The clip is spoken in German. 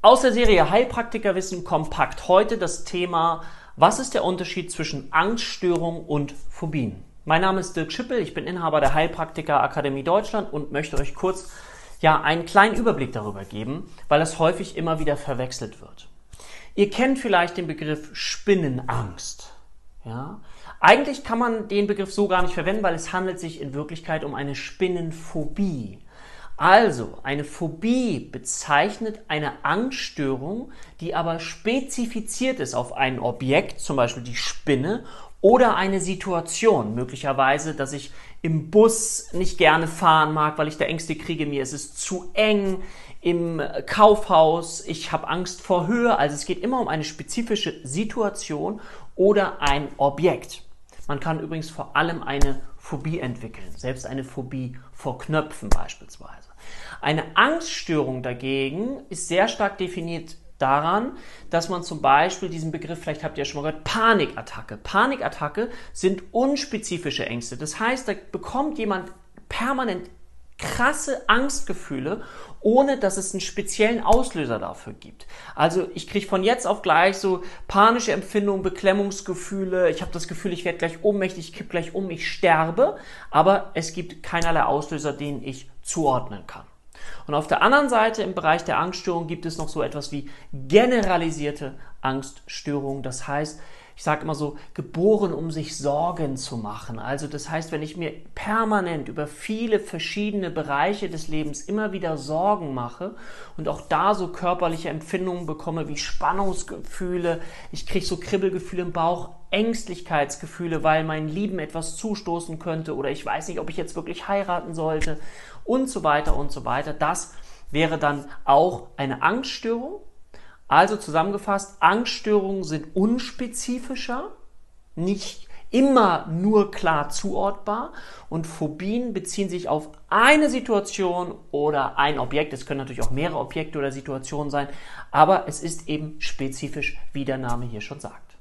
Aus der Serie Heilpraktikerwissen kompakt heute das Thema, was ist der Unterschied zwischen Angststörung und Phobien? Mein Name ist Dirk Schippel, ich bin Inhaber der Heilpraktiker Akademie Deutschland und möchte euch kurz ja einen kleinen Überblick darüber geben, weil es häufig immer wieder verwechselt wird. Ihr kennt vielleicht den Begriff Spinnenangst. Ja? Eigentlich kann man den Begriff so gar nicht verwenden, weil es handelt sich in Wirklichkeit um eine Spinnenphobie. Also, eine Phobie bezeichnet eine Angststörung, die aber spezifiziert ist auf ein Objekt, zum Beispiel die Spinne, oder eine Situation, möglicherweise, dass ich im Bus nicht gerne fahren mag, weil ich da Ängste kriege, mir ist es zu eng, im Kaufhaus, ich habe Angst vor Höhe, also es geht immer um eine spezifische Situation oder ein Objekt. Man kann übrigens vor allem eine Phobie entwickeln, selbst eine Phobie vor Knöpfen beispielsweise. Eine Angststörung dagegen ist sehr stark definiert daran, dass man zum Beispiel diesen Begriff, vielleicht habt ihr ja schon mal gehört, Panikattacke. Panikattacke sind unspezifische Ängste. Das heißt, da bekommt jemand permanent krasse Angstgefühle, ohne dass es einen speziellen Auslöser dafür gibt. Also ich kriege von jetzt auf gleich so panische Empfindungen, Beklemmungsgefühle, ich habe das Gefühl, ich werde gleich ohnmächtig, ich kipp gleich um, ich sterbe, aber es gibt keinerlei Auslöser, den ich zuordnen kann. Und auf der anderen Seite im Bereich der Angststörung gibt es noch so etwas wie generalisierte Angststörungen. Das heißt, ich sage immer so, geboren, um sich Sorgen zu machen. Also das heißt, wenn ich mir permanent über viele verschiedene Bereiche des Lebens immer wieder Sorgen mache und auch da so körperliche Empfindungen bekomme wie Spannungsgefühle, ich kriege so Kribbelgefühle im Bauch, Ängstlichkeitsgefühle, weil mein Lieben etwas zustoßen könnte oder ich weiß nicht, ob ich jetzt wirklich heiraten sollte und so weiter und so weiter. Das wäre dann auch eine Angststörung also zusammengefasst, Angststörungen sind unspezifischer, nicht immer nur klar zuordbar und Phobien beziehen sich auf eine Situation oder ein Objekt. Es können natürlich auch mehrere Objekte oder Situationen sein, aber es ist eben spezifisch, wie der Name hier schon sagt.